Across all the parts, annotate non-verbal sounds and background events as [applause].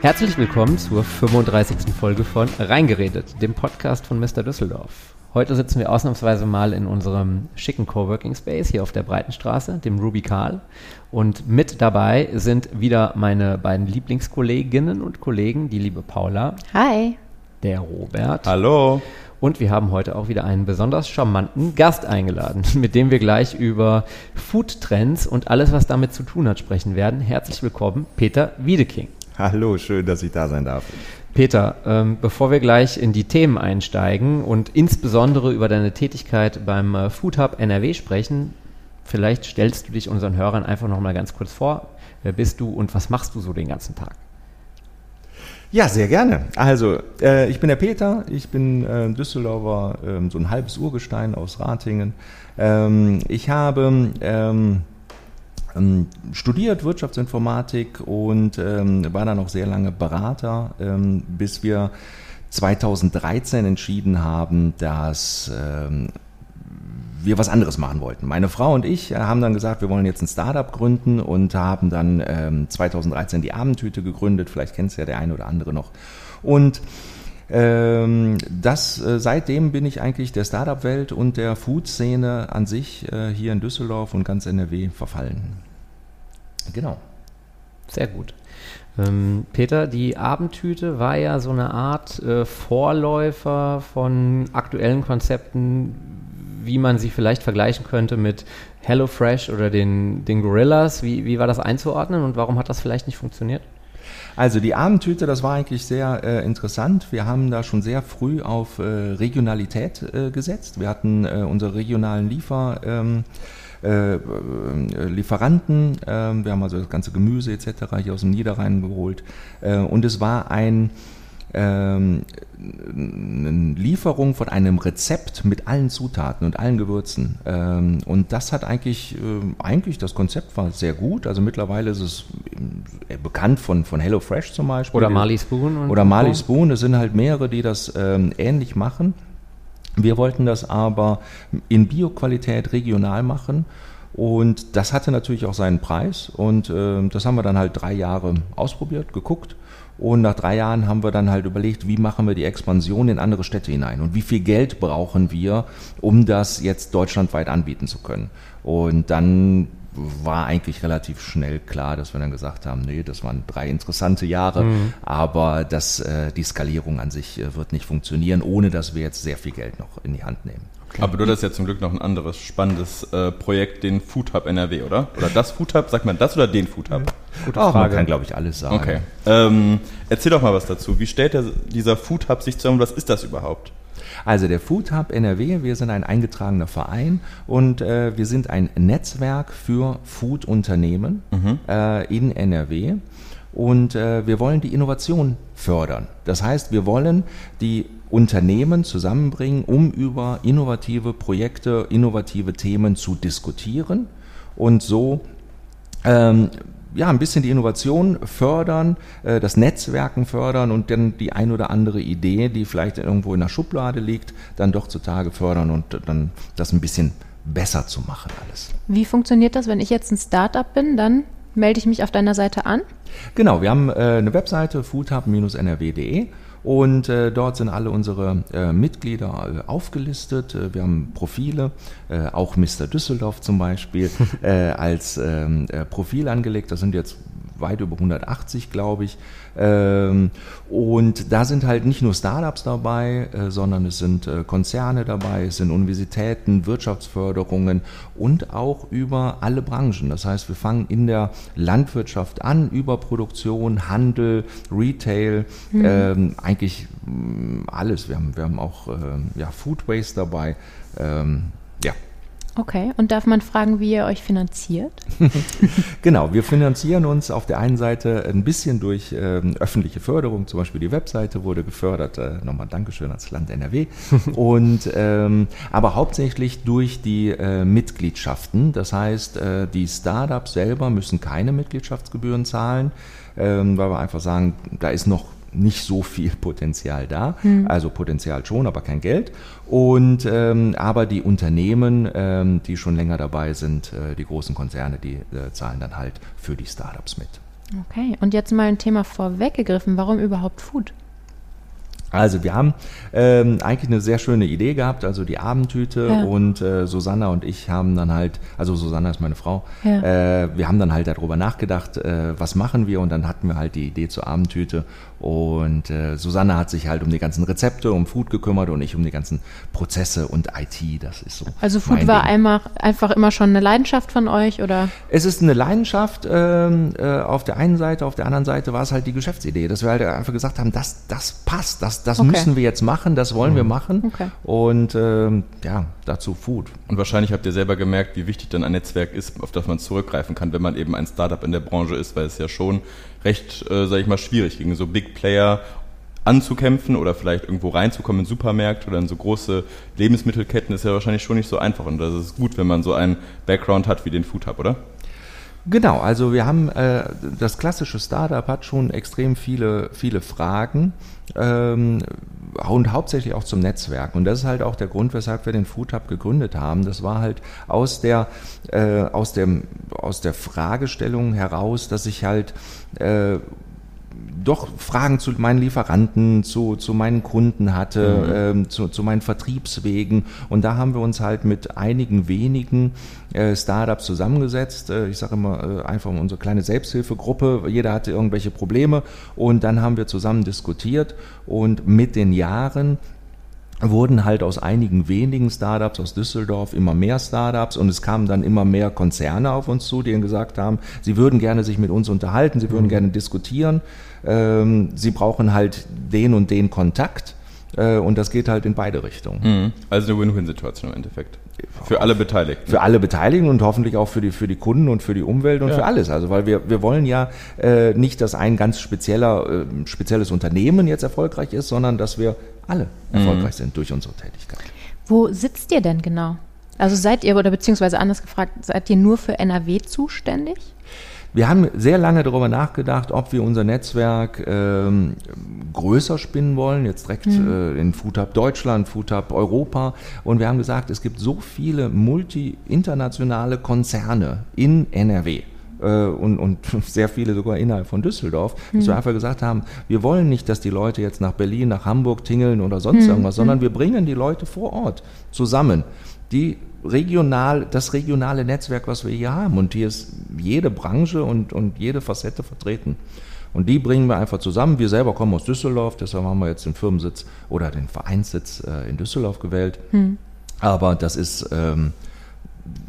Herzlich willkommen zur 35. Folge von Reingeredet, dem Podcast von Mr. Düsseldorf. Heute sitzen wir ausnahmsweise mal in unserem schicken Coworking Space hier auf der Breitenstraße, dem Ruby Karl. Und mit dabei sind wieder meine beiden Lieblingskolleginnen und Kollegen, die liebe Paula. Hi. Der Robert. Hallo. Und wir haben heute auch wieder einen besonders charmanten Gast eingeladen, [laughs] mit dem wir gleich über Food-Trends und alles, was damit zu tun hat, sprechen werden. Herzlich willkommen, Peter Wiedeking. [laughs] Hallo, schön, dass ich da sein darf. Peter, ähm, bevor wir gleich in die Themen einsteigen und insbesondere über deine Tätigkeit beim äh, Food Hub NRW sprechen, vielleicht stellst du dich unseren Hörern einfach noch mal ganz kurz vor. Wer bist du und was machst du so den ganzen Tag? Ja, sehr gerne. Also, äh, ich bin der Peter, ich bin äh, Düsseldorfer, äh, so ein halbes Urgestein aus Ratingen. Ähm, ich habe ähm, ähm, studiert Wirtschaftsinformatik und ähm, war dann auch sehr lange Berater, ähm, bis wir 2013 entschieden haben, dass ähm, wir was anderes machen wollten. Meine Frau und ich haben dann gesagt, wir wollen jetzt ein Startup gründen und haben dann ähm, 2013 die Abendtüte gegründet. Vielleicht kennt es ja der eine oder andere noch. Und ähm, das, äh, seitdem bin ich eigentlich der Startup-Welt und der Food-Szene an sich äh, hier in Düsseldorf und ganz NRW verfallen. Genau. Sehr gut. Ähm, Peter, die Abendtüte war ja so eine Art äh, Vorläufer von aktuellen Konzepten, wie man sie vielleicht vergleichen könnte mit HelloFresh oder den, den Gorillas. Wie, wie war das einzuordnen und warum hat das vielleicht nicht funktioniert? Also die Abendtüte, das war eigentlich sehr äh, interessant. Wir haben da schon sehr früh auf äh, Regionalität äh, gesetzt. Wir hatten äh, unsere regionalen Liefer. Ähm, äh, äh, Lieferanten, wir haben also das ganze Gemüse etc. hier aus dem Niederrhein geholt und es war ein ähm, eine Lieferung von einem Rezept mit allen Zutaten und allen Gewürzen. Ähm, und das hat eigentlich, äh, eigentlich, das Konzept war sehr gut. Also mittlerweile ist es äh, bekannt von, von HelloFresh zum Beispiel. Oder Marley Spoon. oder Marley Spoon. Es sind halt mehrere, die das ähm, ähnlich machen. Wir wollten das aber in Bioqualität regional machen. Und das hatte natürlich auch seinen Preis. Und äh, das haben wir dann halt drei Jahre ausprobiert, geguckt und nach drei Jahren haben wir dann halt überlegt, wie machen wir die Expansion in andere Städte hinein und wie viel Geld brauchen wir, um das jetzt deutschlandweit anbieten zu können. Und dann war eigentlich relativ schnell klar, dass wir dann gesagt haben, nee, das waren drei interessante Jahre, mhm. aber das, äh, die Skalierung an sich äh, wird nicht funktionieren, ohne dass wir jetzt sehr viel Geld noch in die Hand nehmen. Okay. Aber du hattest ja zum Glück noch ein anderes spannendes äh, Projekt, den Food Hub NRW, oder? Oder das Food Hub? Sagt man das oder den Food Hub? Gute Frage. Man kann, glaube ich, alles sagen. Okay. Ähm, erzähl doch mal was dazu. Wie stellt der, dieser Food Hub sich zusammen? Was ist das überhaupt? Also der Food Hub NRW, wir sind ein eingetragener Verein und äh, wir sind ein Netzwerk für Food-Unternehmen mhm. äh, in NRW. Und äh, wir wollen die Innovation fördern. Das heißt, wir wollen die Unternehmen zusammenbringen, um über innovative Projekte, innovative Themen zu diskutieren und so ähm, ja, ein bisschen die Innovation fördern, äh, das Netzwerken fördern und dann die ein oder andere Idee, die vielleicht irgendwo in der Schublade liegt, dann doch zutage fördern und dann das ein bisschen besser zu machen alles. Wie funktioniert das, wenn ich jetzt ein Startup bin, dann melde ich mich auf deiner Seite an? Genau, wir haben äh, eine Webseite foodhub-nrw.de und äh, dort sind alle unsere äh, Mitglieder äh, aufgelistet. Äh, wir haben Profile, äh, auch Mr. Düsseldorf zum Beispiel, [laughs] äh, als ähm, Profil angelegt. Das sind jetzt weit über 180, glaube ich. Ähm, und da sind halt nicht nur Startups dabei, äh, sondern es sind äh, Konzerne dabei, es sind Universitäten, Wirtschaftsförderungen und auch über alle Branchen. Das heißt, wir fangen in der Landwirtschaft an, über Produktion, Handel, Retail, mhm. ähm, eigentlich mm, alles. Wir haben, wir haben auch ähm, ja, Food Waste dabei. Ja, Okay, und darf man fragen, wie ihr euch finanziert? [laughs] genau, wir finanzieren uns auf der einen Seite ein bisschen durch ähm, öffentliche Förderung, zum Beispiel die Webseite wurde gefördert, äh, nochmal Dankeschön ans Land NRW, [laughs] und ähm, aber hauptsächlich durch die äh, Mitgliedschaften. Das heißt, äh, die Startups selber müssen keine Mitgliedschaftsgebühren zahlen, ähm, weil wir einfach sagen, da ist noch nicht so viel [laughs] Potenzial da. Mhm. Also Potenzial schon, aber kein Geld. Und ähm, aber die Unternehmen, ähm, die schon länger dabei sind, äh, die großen Konzerne, die äh, zahlen dann halt für die Startups mit. Okay, und jetzt mal ein Thema vorweggegriffen. Warum überhaupt Food? Also wir haben ähm, eigentlich eine sehr schöne Idee gehabt, also die Abendtüte Ja. und äh, Susanna und ich haben dann halt, also Susanna ist meine Frau, Ja. äh, wir haben dann halt darüber nachgedacht, äh, was machen wir und dann hatten wir halt die Idee zur Abendtüte und äh, Susanna hat sich halt um die ganzen Rezepte, um Food gekümmert und ich um die ganzen Prozesse und IT, das ist so. Also Food war einmal, einfach immer schon eine Leidenschaft von euch oder? Es ist eine Leidenschaft ähm, äh, auf der einen Seite, auf der anderen Seite war es halt die Geschäftsidee, dass wir halt einfach gesagt haben, das, das passt, das, das Okay. müssen wir jetzt machen, das wollen wir machen. Okay. Und ähm, ja, dazu Food. Und wahrscheinlich habt ihr selber gemerkt, wie wichtig dann ein Netzwerk ist, auf das man zurückgreifen kann, wenn man eben ein Startup in der Branche ist, weil es ja schon recht, äh, sag ich mal, schwierig gegen so Big Player anzukämpfen oder vielleicht irgendwo reinzukommen in Supermärkte oder in so große Lebensmittelketten ist ja wahrscheinlich schon nicht so einfach. Und das ist gut, wenn man so einen Background hat wie den Food Hub, oder? Genau, also wir haben äh, das klassische Startup hat schon extrem viele, viele Fragen ähm, und hauptsächlich auch zum Netzwerk. Und das ist halt auch der Grund, weshalb wir den Food Hub gegründet haben. Das war halt aus der, äh, aus dem, aus der Fragestellung heraus, dass ich halt äh, doch Fragen zu meinen Lieferanten, zu, zu meinen Kunden hatte, ähm, zu, zu meinen Vertriebswegen. Und da haben wir uns halt mit einigen wenigen äh, Startups zusammengesetzt. Äh, ich sage immer äh, einfach unsere kleine Selbsthilfegruppe. Jeder hatte irgendwelche Probleme. Und dann haben wir zusammen diskutiert. Und mit den Jahren wurden halt aus einigen wenigen Startups aus Düsseldorf immer mehr Startups und es kamen dann immer mehr Konzerne auf uns zu, die ihnen gesagt haben, sie würden gerne sich mit uns unterhalten, sie würden gerne diskutieren, ähm, sie brauchen halt den und den Kontakt und das geht halt in beide Richtungen. Also eine Win-Win-Situation im Endeffekt. Für alle Beteiligten. Für alle Beteiligten und hoffentlich auch für die, für die Kunden und für die Umwelt und Ja. für alles. Also weil wir, wir wollen ja äh, nicht, dass ein ganz spezieller, äh, spezielles Unternehmen jetzt erfolgreich ist, sondern dass wir alle erfolgreich sind durch unsere Tätigkeit. Wo sitzt ihr denn genau? Also seid ihr, oder beziehungsweise anders gefragt, seid ihr nur für NRW zuständig? Wir haben sehr lange darüber nachgedacht, ob wir unser Netzwerk ähm, größer spinnen wollen, jetzt direkt äh, in Food Hub Deutschland, Food Hub Europa. Und wir haben gesagt, es gibt so viele multi-internationale Konzerne in NRW. äh, Und, und [laughs] sehr viele sogar innerhalb von Düsseldorf, dass wir einfach gesagt haben, wir wollen nicht, dass die Leute jetzt nach Berlin, nach Hamburg tingeln oder sonst irgendwas, sondern wir bringen die Leute vor Ort zusammen. Die regional, das regionale Netzwerk, was wir hier haben. Und hier ist jede Branche und, und jede Facette vertreten. Und die bringen wir einfach zusammen. Wir selber kommen aus Düsseldorf, deshalb haben wir jetzt den Firmensitz oder den Vereinssitz äh, in Düsseldorf gewählt. Aber das ist, ähm,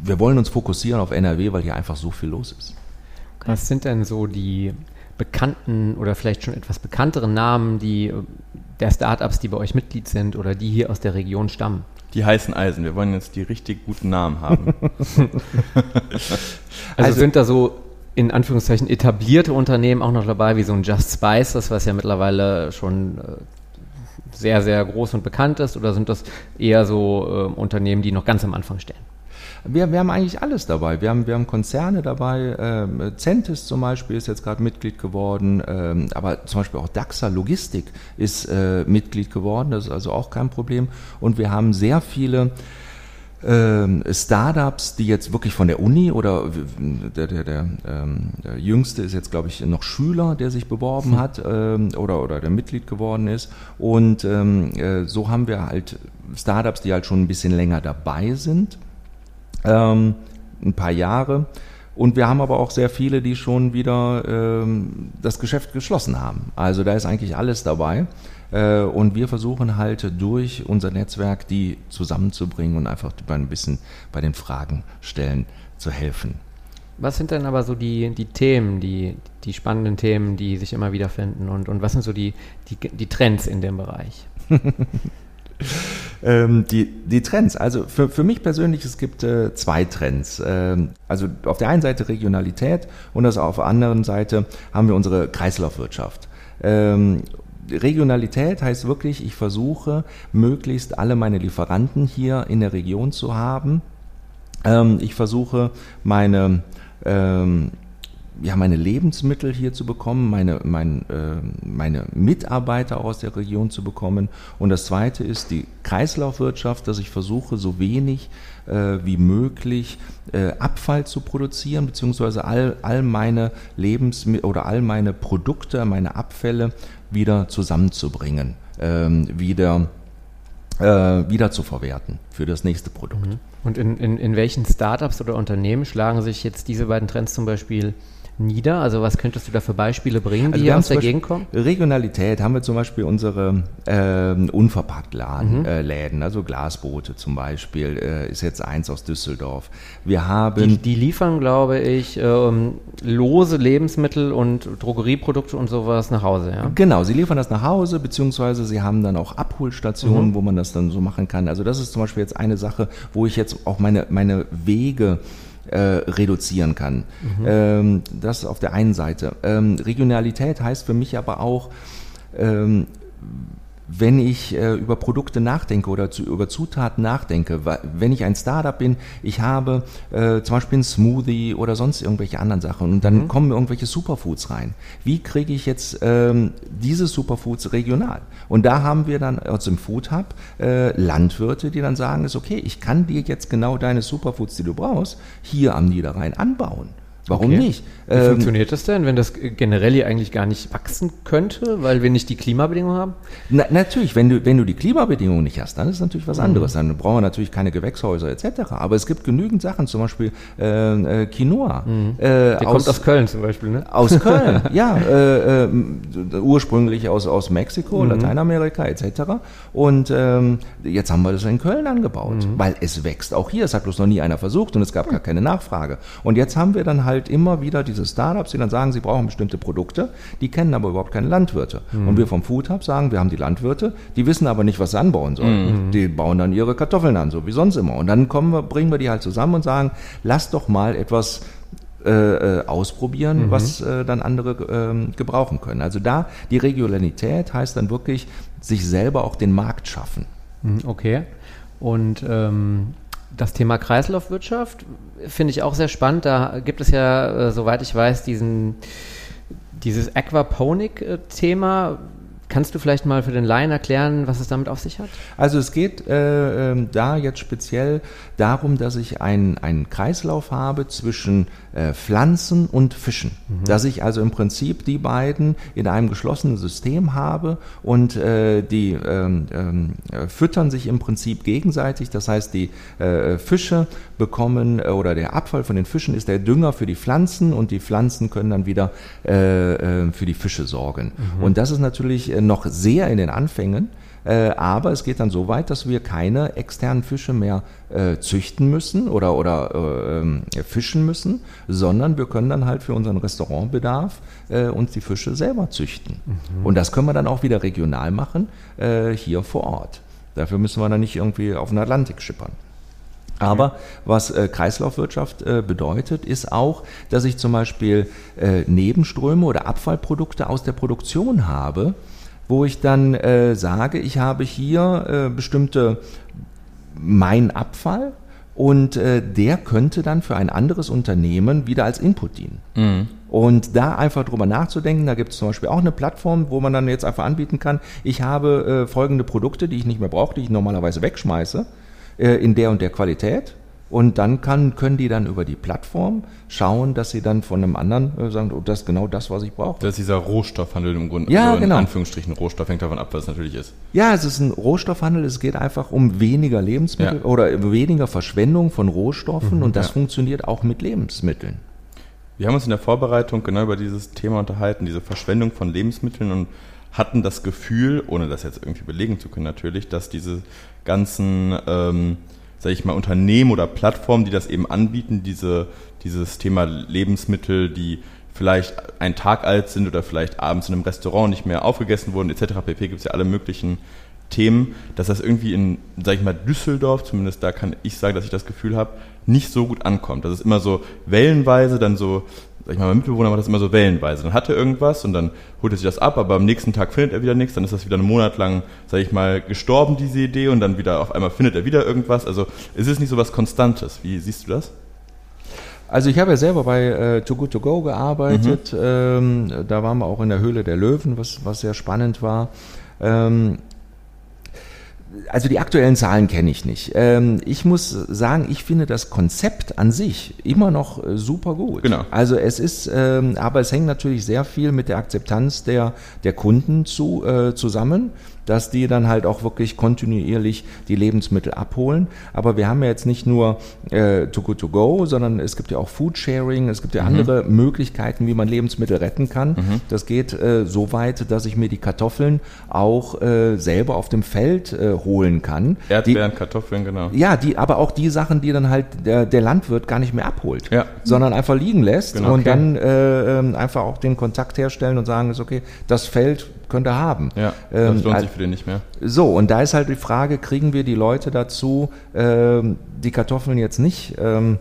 wir wollen uns fokussieren auf NRW, weil hier einfach so viel los ist. Was sind denn so die bekannten oder vielleicht schon etwas bekannteren Namen, die äh, der Startups, die bei euch Mitglied sind oder die hier aus der Region stammen? Die heißen Eisen. Wir wollen jetzt die richtig guten Namen haben. [laughs] [laughs] Also, Also- sind da so in Anführungszeichen etablierte Unternehmen auch noch dabei, wie so ein Just Spices, was ja mittlerweile schon äh, sehr, sehr groß und bekannt ist, oder sind das eher so äh, Unternehmen, die noch ganz am Anfang stehen? Wir, wir haben eigentlich alles dabei. Wir haben, wir haben Konzerne dabei. Ähm, Centis zum Beispiel ist jetzt gerade Mitglied geworden. Ähm, aber zum Beispiel auch DAXA Logistik ist äh, Mitglied geworden. Das ist also auch kein Problem. Und wir haben sehr viele ähm, Startups, die jetzt wirklich von der Uni oder der, der, der, ähm, der jüngste ist jetzt, glaube ich, noch Schüler, der sich beworben hat ähm, oder, oder der Mitglied geworden ist. Und äh, so haben wir halt Startups, die halt schon ein bisschen länger dabei sind ähm, ein paar Jahre. Und wir haben aber auch sehr viele, die schon wieder ähm, das Geschäft geschlossen haben. Also da ist eigentlich alles dabei. Äh, und wir versuchen halt durch unser Netzwerk die zusammenzubringen und einfach ein bisschen bei den Fragen stellen zu helfen. Was sind denn aber so die, die Themen, die, die spannenden Themen, die sich immer wieder finden? Und, und was sind so die, die, die Trends in dem Bereich? [laughs] Ähm, die, die Trends, also für, für mich persönlich, es gibt äh, zwei Trends. Ähm, also auf der einen Seite Regionalität und das auf der anderen Seite haben wir unsere Kreislaufwirtschaft. Ähm, Regionalität heißt wirklich, ich versuche möglichst alle meine Lieferanten hier in der Region zu haben. Ähm, ich versuche meine ähm, ja, meine Lebensmittel hier zu bekommen, meine, mein, äh, meine Mitarbeiter aus der Region zu bekommen. Und das Zweite ist die Kreislaufwirtschaft, dass ich versuche, so wenig äh, wie möglich äh, Abfall zu produzieren, beziehungsweise all, all meine Lebensmittel oder all meine Produkte, meine Abfälle wieder zusammenzubringen, ähm, wieder äh, verwerten für das nächste Produkt. Mhm. Und in, in, in welchen Startups oder Unternehmen schlagen sich jetzt diese beiden Trends zum Beispiel nieder? Also was könntest du da für Beispiele bringen, die Also wir haben aus der Gegend kommen? Regionalität haben wir zum Beispiel unsere ähm, Unverpacktladen, Mhm. äh, Läden, also Glasboote zum Beispiel, äh, ist jetzt eins aus Düsseldorf. Wir Die, haben die liefern, glaube ich, ähm, lose Lebensmittel und Drogerieprodukte und sowas nach Hause, ja? Genau, sie liefern das nach Hause, beziehungsweise sie haben dann auch Abholstationen, Mhm. wo man das dann so machen kann. Also das ist zum Beispiel jetzt eine Sache, wo ich jetzt auch meine, meine Wege äh, reduzieren kann. Ähm, das auf der einen Seite. Ähm, Regionalität heißt für mich aber auch, ähm, wenn ich äh, über Produkte nachdenke oder zu, über Zutaten nachdenke, wenn ich ein Startup bin, ich habe äh, zum Beispiel einen Smoothie oder sonst irgendwelche anderen Sachen und dann kommen irgendwelche Superfoods rein. Wie kriege ich jetzt ähm, diese Superfoods regional? Und da haben wir dann aus dem Food Hub äh, Landwirte, die dann sagen, ist okay, ich kann dir jetzt genau deine Superfoods, die du brauchst, hier am Niederrhein anbauen. Warum Okay. nicht? Wie Ähm, funktioniert das denn, wenn das generell hier eigentlich gar nicht wachsen könnte, weil wir nicht die Klimabedingungen haben? Na, natürlich, wenn du, wenn du die Klimabedingungen nicht hast, dann ist es natürlich was Mhm. anderes. Dann brauchen wir natürlich keine Gewächshäuser etc. Aber es gibt genügend Sachen, zum Beispiel äh, äh, Quinoa. Äh, Mhm. Der kommt aus Köln zum Beispiel, ne? aus Köln, [laughs] ja, äh, äh, ursprünglich aus, aus Mexiko, Mhm. Lateinamerika etc. Und ähm, jetzt haben wir das in Köln angebaut, Mhm. weil es wächst auch hier. Es hat bloß noch nie einer versucht und es gab gar keine Nachfrage. Und jetzt haben wir dann halt immer wieder diese Startups, die dann sagen, sie brauchen bestimmte Produkte, die kennen aber überhaupt keine Landwirte. Mhm. Und wir vom Food Hub sagen, wir haben die Landwirte, die wissen aber nicht, was sie anbauen sollen. Mhm. Die bauen dann ihre Kartoffeln an, so wie sonst immer. Und dann kommen wir, bringen wir die halt zusammen und sagen, lass doch mal etwas äh, äh, ausprobieren, was äh, dann andere ähm, gebrauchen können. Also da die Regionalität heißt dann wirklich, sich selber auch den Markt schaffen. Mhm, Okay. Und ähm, das Thema Kreislaufwirtschaft finde ich auch sehr spannend. Da gibt es ja, äh, soweit ich weiß, diesen, dieses Aquaponik-Thema. Kannst du vielleicht mal für den Laien erklären, was es damit auf sich hat? Also es geht äh, ähm, da jetzt speziell darum, dass ich einen einen Kreislauf habe zwischen äh, Pflanzen und Fischen. Dass ich also im Prinzip die beiden in einem geschlossenen System habe und äh, die ähm, ähm, äh, füttern sich im Prinzip gegenseitig. Das heißt, die äh, Fische bekommen äh, oder der Abfall von den Fischen ist der Dünger für die Pflanzen und die Pflanzen können dann wieder für die Fische sorgen. Und das ist natürlich noch sehr in den Anfängen. Äh, aber es geht dann so weit, dass wir keine externen Fische mehr äh, züchten müssen oder, oder äh, ähm, fischen müssen, sondern wir können dann halt für unseren Restaurantbedarf äh, uns die Fische selber züchten. Und das können wir dann auch wieder regional machen, äh, hier vor Ort. Dafür müssen wir dann nicht irgendwie auf den Atlantik schippern. Aber was äh, Kreislaufwirtschaft äh, bedeutet, ist auch, dass ich zum Beispiel äh, Nebenströme oder Abfallprodukte aus der Produktion habe, wo ich dann äh, sage, ich habe hier äh, bestimmte mein Abfall und äh, der könnte dann für ein anderes Unternehmen wieder als Input dienen. Und da einfach drüber nachzudenken, da gibt es zum Beispiel auch eine Plattform, wo man dann jetzt einfach anbieten kann, ich habe äh, folgende Produkte, die ich nicht mehr brauche, die ich normalerweise wegschmeiße, äh, in der und der Qualität. Und dann kann, können die dann über die Plattform schauen, dass sie dann von einem anderen äh, sagen, oh, das ist genau das, was ich brauche. Das ist dieser Rohstoffhandel im Grunde. Ja, also in genau. Anführungsstrichen Rohstoff hängt davon ab, was es natürlich ist. Ja, es ist ein Rohstoffhandel, es geht einfach um weniger Lebensmittel Ja. oder weniger Verschwendung von Rohstoffen und das ja. funktioniert auch mit Lebensmitteln. Wir haben uns in der Vorbereitung genau über dieses Thema unterhalten, diese Verschwendung von Lebensmitteln und hatten das Gefühl, ohne das jetzt irgendwie belegen zu können natürlich, dass diese ganzen, ähm, sage ich mal, Unternehmen oder Plattformen, die das eben anbieten, diese, dieses Thema Lebensmittel, die vielleicht einen Tag alt sind oder vielleicht abends in einem Restaurant nicht mehr aufgegessen wurden, etc. pp. gibt es ja alle möglichen Themen, dass das irgendwie in, sag ich mal, Düsseldorf, zumindest da kann ich sagen, dass ich das Gefühl habe, nicht so gut ankommt. Das ist immer so wellenweise, dann so, sag ich mal, mein Mitbewohner macht das immer so wellenweise. Dann hat er irgendwas und dann holt er sich das ab, aber am nächsten Tag findet er wieder nichts, dann ist das wieder einen Monat lang, sag ich mal, gestorben, diese Idee, und dann wieder auf einmal findet er wieder irgendwas. Also es ist nicht so was Konstantes. Wie siehst du das? Also ich habe ja selber bei äh, Too Good To Go gearbeitet. Ähm, da waren wir auch in der Höhle der Löwen, was, was sehr spannend war. Ähm, also die aktuellen Zahlen kenne ich nicht. Ähm, ich muss sagen, ich finde das Konzept an sich immer noch äh, super gut. Genau. Also es ist, ähm, aber es hängt natürlich sehr viel mit der Akzeptanz der, der Kunden zu, äh, zusammen dass die dann halt auch wirklich kontinuierlich die Lebensmittel abholen. Aber wir haben ja jetzt nicht nur äh, Too Good To Go, sondern es gibt ja auch Food Sharing, es gibt ja Mhm. andere Möglichkeiten, wie man Lebensmittel retten kann. Mhm. Das geht äh, so weit, dass ich mir die Kartoffeln auch äh, selber auf dem Feld äh, holen kann. Erdbeeren, Kartoffeln, genau. Die, ja, die, aber auch die Sachen, die dann halt der, der Landwirt gar nicht mehr abholt, Ja. sondern einfach liegen lässt Genau. und Okay. dann äh, ähm, einfach auch den Kontakt herstellen und sagen, ist okay, das Feld könnt ihr haben. Ja, Ähm, das lohnt al- sich für den nicht mehr. so, und da ist halt die Frage, kriegen wir die Leute dazu, ähm, die Kartoffeln jetzt nicht ähm,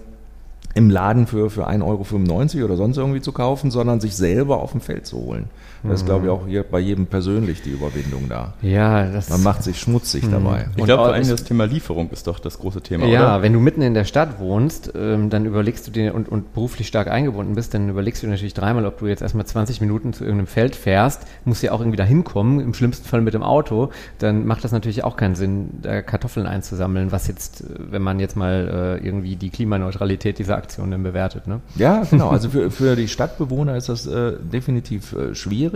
im Laden für, für 1,95 Euro oder sonst irgendwie zu kaufen, sondern sich selber auf dem Feld zu holen. Das ist, glaube ich, auch hier bei jedem persönlich die Überwindung da. Ja, das Man macht sich schmutzig dabei. Ich glaube, vor allem das Thema Lieferung ist doch das große Thema, Ja, oder? wenn du mitten in der Stadt wohnst, ähm, dann überlegst du dir und, und beruflich stark eingebunden bist, dann überlegst du dir natürlich dreimal, ob du jetzt erstmal 20 Minuten zu irgendeinem Feld fährst, musst ja auch irgendwie da hinkommen, im schlimmsten Fall mit dem Auto, dann macht das natürlich auch keinen Sinn, da Kartoffeln einzusammeln, was jetzt, äh, wenn man jetzt mal äh, irgendwie die Klimaneutralität dieser Aktion dann bewertet, ne? Ja, genau. Also für, für die Stadtbewohner ist das äh, definitiv äh, schwierig.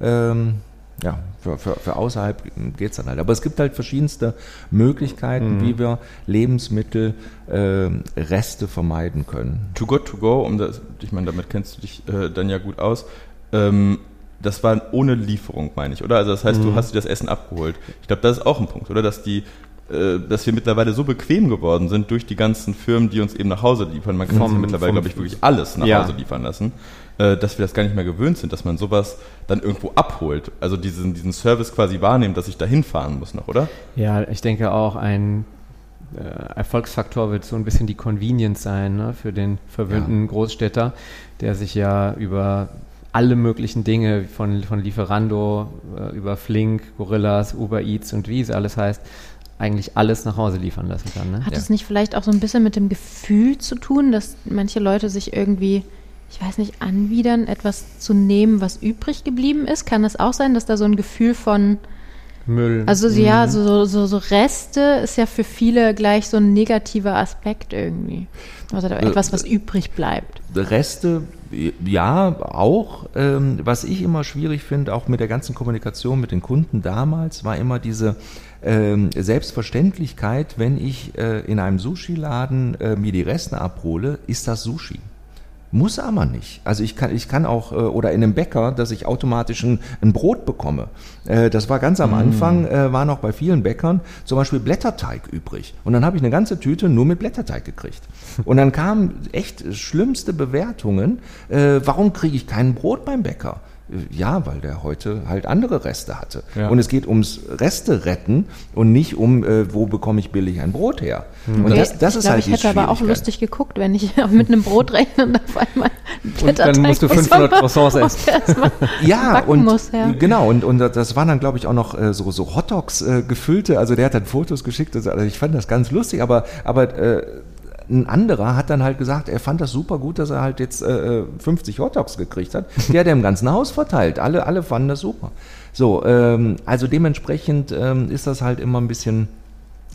Ähm, ja, für, für, für außerhalb geht's dann halt. Aber es gibt halt verschiedenste Möglichkeiten, wie wir Lebensmittel ähm, Reste vermeiden können. Too Good To Go, um das, ich meine, damit kennst du dich äh, dann ja gut aus. Ähm, das war ohne Lieferung, meine ich, oder? Also das heißt, du hast dir das Essen abgeholt. Ich glaube, das ist auch ein Punkt, oder? Dass die äh, dass wir mittlerweile so bequem geworden sind durch die ganzen Firmen, die uns eben nach Hause liefern. Man kann sich ja Vom- mittlerweile, vom- glaube ich, wirklich alles nach Ja. Hause liefern lassen, äh, dass wir das gar nicht mehr gewöhnt sind, dass man sowas dann irgendwo abholt. Also diesen, diesen Service quasi wahrnehmen, dass ich da hinfahren muss noch, oder? Ja, ich denke auch ein äh, Erfolgsfaktor wird so ein bisschen die Convenience sein ne, für den verwöhnten Großstädter, der sich ja über alle möglichen Dinge von, von Lieferando äh, über Flink, Gorillas, Uber Eats und wie es alles heißt, eigentlich alles nach Hause liefern lassen kann. Ne? Hat Ja. es nicht vielleicht auch so ein bisschen mit dem Gefühl zu tun, dass manche Leute sich irgendwie, ich weiß nicht, anwidern, etwas zu nehmen, was übrig geblieben ist? Kann es auch sein, dass da so ein Gefühl von, Müll. also so, ja, so, so, so, Reste ist ja für viele gleich so ein negativer Aspekt irgendwie. Also da etwas, was übrig bleibt. Reste, ja, auch. Ähm, was ich immer schwierig finde, auch mit der ganzen Kommunikation mit den Kunden damals, war immer diese ähm, Selbstverständlichkeit, wenn ich äh, in einem Sushi-Laden äh, mir die Reste abhole, ist das Sushi. Muss aber nicht. Also ich kann, ich kann auch, äh, oder in einem Bäcker, dass ich automatisch ein, ein Brot bekomme. Äh, das war ganz am Anfang, äh, war noch bei vielen Bäckern zum Beispiel Blätterteig übrig. Und dann habe ich eine ganze Tüte nur mit Blätterteig gekriegt. [laughs] Und dann kamen echt schlimmste Bewertungen. Warum kriege ich kein Brot beim Bäcker? Ja, weil der heute halt andere Reste hatte. Ja. Und es geht ums Reste retten und nicht um, äh, wo bekomme ich billig ein Brot her. Und das, das ich ist glaube, halt ich hätte aber auch lustig geguckt, wenn ich [laughs] mit einem Brot rechne und auf einmal Und dann musst du Blätterteig 500 muss man- Croissants erstmal [laughs] Ja, und muss, ja. genau, und, und das waren dann, glaube ich, auch noch äh, so, so Hotdogs äh, gefüllte, also der hat dann Fotos geschickt, also ich fand das ganz lustig, aber, aber äh, ein anderer hat dann halt gesagt, er fand das super gut, dass er halt jetzt äh, 50 Hotdogs gekriegt hat. [laughs] Der hat er im ganzen Haus verteilt. Alle, alle fanden das super. So, ähm, also dementsprechend ähm, ist das halt immer ein bisschen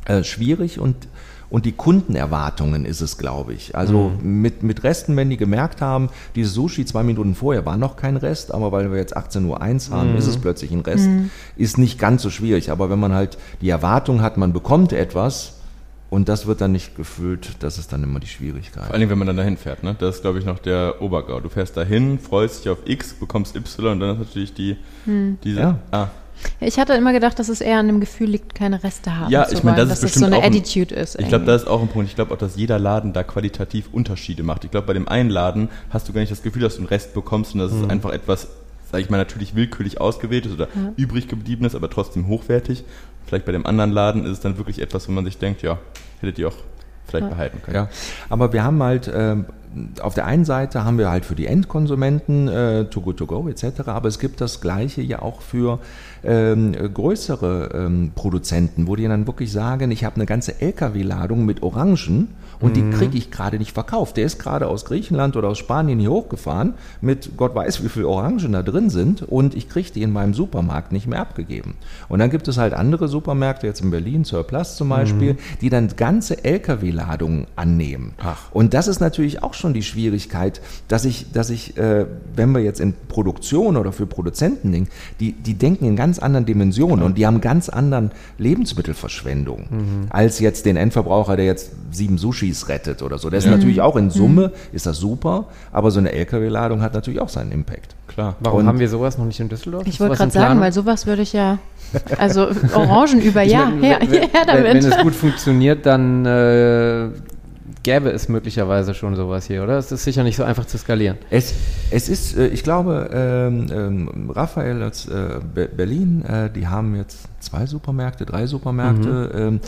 äh, schwierig und und die Kundenerwartungen ist es, glaube ich. Also mit, mit Resten, wenn die gemerkt haben, dieses Sushi zwei Minuten vorher war noch kein Rest, aber weil wir jetzt 18.01 Uhr haben, ist es plötzlich ein Rest, ist nicht ganz so schwierig. Aber wenn man halt die Erwartung hat, man bekommt etwas und das wird dann nicht gefüllt, das ist dann immer die Schwierigkeit. Vor allen Dingen, wenn man dann dahin fährt, ne? Das ist, glaube ich, noch der Obergau. Du fährst dahin, freust dich auf X, bekommst Y und dann ist natürlich die, diese, Ja. ah, Ich hatte immer gedacht, dass es eher an dem Gefühl liegt, keine Reste haben Ja, zu ich meine, wollen, das ist dass das so bestimmt eine auch ein- Attitude ist. Ich glaube, das ist auch ein Punkt. Ich glaube auch, dass jeder Laden da qualitativ Unterschiede macht. Ich glaube, bei dem einen Laden hast du gar nicht das Gefühl, dass du einen Rest bekommst und dass Mhm. es einfach etwas, sage ich mal, natürlich willkürlich ausgewählt ist oder übrig geblieben ist, aber trotzdem hochwertig. Vielleicht bei dem anderen Laden ist es dann wirklich etwas, wo man sich denkt, ja, hättet ihr auch vielleicht behalten können. Ja, aber wir haben halt ähm, auf der einen Seite haben wir halt für die Endkonsumenten äh, Too Good To Go etc., aber es gibt das Gleiche ja auch für ähm, größere ähm, Produzenten, wo die dann wirklich sagen, ich habe eine ganze LKW-Ladung mit Orangen und die kriege ich gerade nicht verkauft. Der ist gerade aus Griechenland oder aus Spanien hier hochgefahren mit Gott weiß, wie viel Orangen da drin sind und ich kriege die in meinem Supermarkt nicht mehr abgegeben. Und dann gibt es halt andere Supermärkte, jetzt in Berlin, Surplus zum Beispiel, die dann ganze LKW-Ladungen annehmen. Ach. Und das ist natürlich auch schon die Schwierigkeit, dass ich, dass ich, äh, wenn wir jetzt in Produktion oder für Produzenten denken, die, die denken in ganz anderen Dimensionen und die haben ganz anderen Lebensmittelverschwendung als jetzt den Endverbraucher, der jetzt sieben Sushis rettet oder so. Das ist natürlich auch in Summe, ist das super, aber so eine LKW-Ladung hat natürlich auch seinen Impact. Klar. Warum Und- haben wir sowas noch nicht in Düsseldorf? Ich wollte gerade sagen, weil sowas würde ich ja. [laughs] Also Orangen über Jahr. Her, wenn, her wenn, wenn [laughs] damit. es gut funktioniert, dann äh, gäbe es möglicherweise schon sowas hier, oder? Es ist sicher nicht so einfach zu skalieren. Es, es ist, äh, ich glaube, ähm, ähm, Raphael aus äh, Be- Berlin, äh, die haben jetzt zwei Supermärkte, drei Supermärkte, ähm,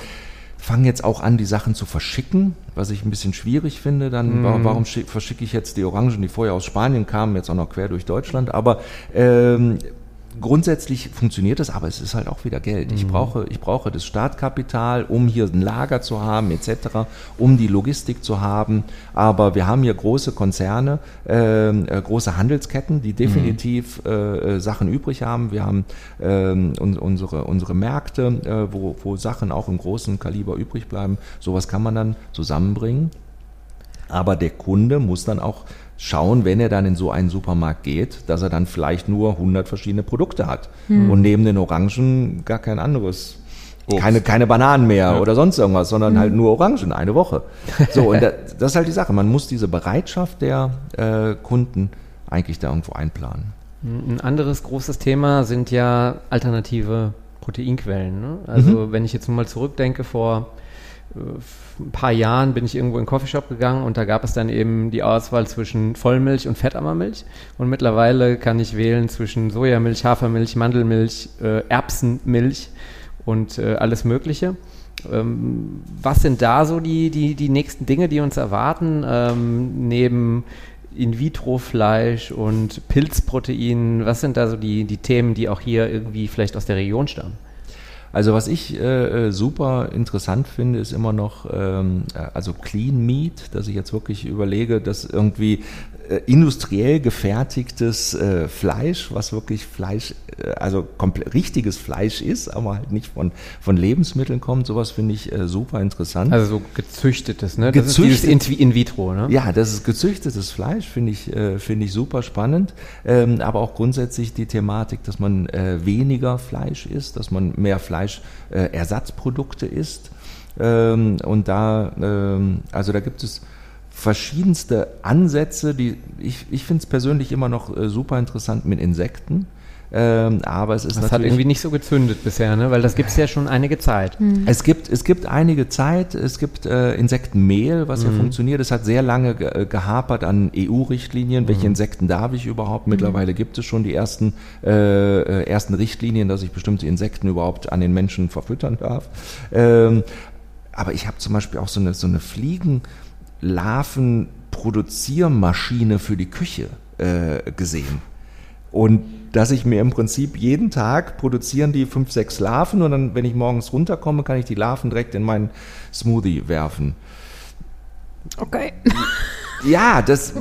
fangen jetzt auch an, die Sachen zu verschicken, was ich ein bisschen schwierig finde. Dann, wa- warum schick, verschicke ich jetzt die Orangen, die vorher aus Spanien kamen, jetzt auch noch quer durch Deutschland? Aber ähm, Grundsätzlich funktioniert es, aber es ist halt auch wieder Geld. Ich, brauche, ich brauche das Startkapital, um hier ein Lager zu haben, etc., um die Logistik zu haben. Aber wir haben hier große Konzerne, ähm, äh, große Handelsketten, die definitiv äh, äh, Sachen übrig haben. Wir haben ähm, un unsere, unsere Märkte, äh, wo, wo Sachen auch im großen Kaliber übrig bleiben. Sowas kann man dann zusammenbringen. Aber der Kunde muss dann auch schauen, wenn er dann in so einen Supermarkt geht, dass er dann vielleicht nur 100 verschiedene Produkte hat und neben den Orangen gar kein anderes. Obst. Keine, keine Bananen mehr oder sonst irgendwas, sondern halt nur Orangen, eine Woche. [laughs] So, und da, das ist halt die Sache. Man muss diese Bereitschaft der äh, Kunden eigentlich da irgendwo einplanen. Ein anderes großes Thema sind ja alternative Proteinquellen. Ne? Also wenn ich jetzt mal zurückdenke, vor äh, ein paar Jahren bin ich irgendwo in einen Coffeeshop gegangen und da gab es dann eben die Auswahl zwischen Vollmilch und Fettammermilch. Und mittlerweile kann ich wählen zwischen Sojamilch, Hafermilch, Mandelmilch, äh, Erbsenmilch und äh, alles Mögliche. Ähm, was sind da so die, die, die nächsten Dinge, die uns erwarten, ähm, neben In-vitro-Fleisch und Pilzproteinen? Was sind da so die, die Themen, die auch hier irgendwie vielleicht aus der Region stammen? Also was ich äh, äh, super interessant finde, ist immer noch ähm, äh, also Clean Meat, dass ich jetzt wirklich überlege, dass irgendwie äh, industriell gefertigtes äh, Fleisch, was wirklich Fleisch, äh, also komplett richtiges Fleisch ist, aber halt nicht von, von Lebensmitteln kommt, sowas finde ich äh, super interessant. Also so gezüchtetes, ne? Das Gezüchtet- ist dieses In, in vitro, ne? Ja, das ist gezüchtetes Fleisch, finde ich, äh, finde ich super spannend. Ähm, aber auch grundsätzlich die Thematik, dass man äh, weniger Fleisch isst, dass man mehr Fleisch äh, Ersatzprodukte isst. Ähm, und da, ähm, also da gibt es verschiedenste Ansätze, die ich, ich finde es persönlich immer noch äh, super interessant mit Insekten. Ähm, aber es ist Das hat natürlich irgendwie nicht so gezündet bisher, ne? Weil das gibt es ja schon einige Zeit. es gibt, es gibt einige Zeit, es gibt äh, Insektenmehl, was ja funktioniert. Es hat sehr lange ge äh, gehapert an EU-Richtlinien. Welche Insekten darf ich überhaupt? Mittlerweile gibt es schon die ersten, äh, äh, ersten Richtlinien, dass ich bestimmte Insekten überhaupt an den Menschen verfüttern darf. Ähm, aber ich habe zum Beispiel auch so eine, so eine Fliegenlarven-Produziermaschine für die Küche äh, gesehen. Und dass ich mir im Prinzip jeden Tag produzieren die fünf, sechs Larven und dann, wenn ich morgens runterkomme, kann ich die Larven direkt in meinen Smoothie werfen. Okay, Ja, das,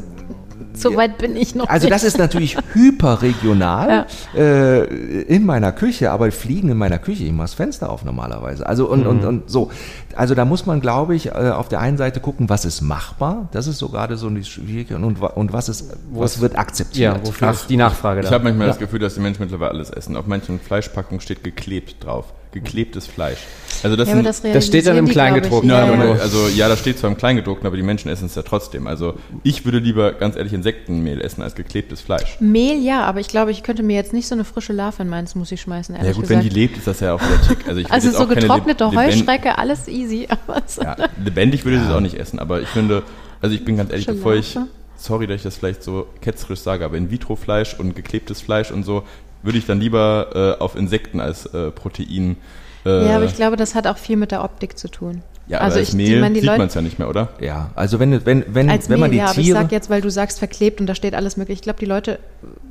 so weit bin ich noch also nicht. das ist natürlich [laughs] hyperregional äh, in meiner Küche, aber Fliegen in meiner Küche, ich mache das Fenster auf normalerweise. Also und, und, und so. Also da muss man, glaube ich, äh, auf der einen Seite gucken, was ist machbar. Das ist so gerade so die Schwierigkeit und, und was ist, was wird akzeptiert. Ja, wofür ist die Nachfrage Ich da? habe manchmal das Gefühl, dass die Menschen mittlerweile alles essen. Auf manchen Fleischpackungen steht geklebt drauf. Geklebtes Fleisch. Also das ja, sind, das, das steht dann im. Kleingedruckten. Ja, Ja, also ja, das steht zwar im Kleingedruckten, aber die Menschen essen es ja trotzdem. Also ich würde lieber ganz ehrlich Insektenmehl essen als geklebtes Fleisch. Mehl ja, aber ich glaube, ich könnte mir jetzt nicht so eine frische Larve in meinen Smoothie schmeißen, ehrlich Ja gut, gesagt. wenn die lebt, ist das ja auch wieder tick. Also, ich also so getrocknete Heuschrecke, alles easy. [laughs] Aber so Ja, lebendig würde ich es auch nicht essen, aber ich finde, also ich bin ganz ehrlich, bevor ich, sorry, dass ich das vielleicht so ketzerisch sage, aber In-vitro-Fleisch und geklebtes Fleisch und so, würde ich dann lieber äh, auf Insekten als äh, Protein. Äh, Ja, aber ich glaube, das hat auch viel mit der Optik zu tun. Ja, Also aber ich- als die- Mehl man, die sieht Leute- man es ja nicht mehr, oder? Ja, also wenn, wenn, wenn, Als wenn man Mehl, die ja, aber ich Tiere... sag jetzt, weil du sagst verklebt und da steht alles mögliche. Ich glaube, die Leute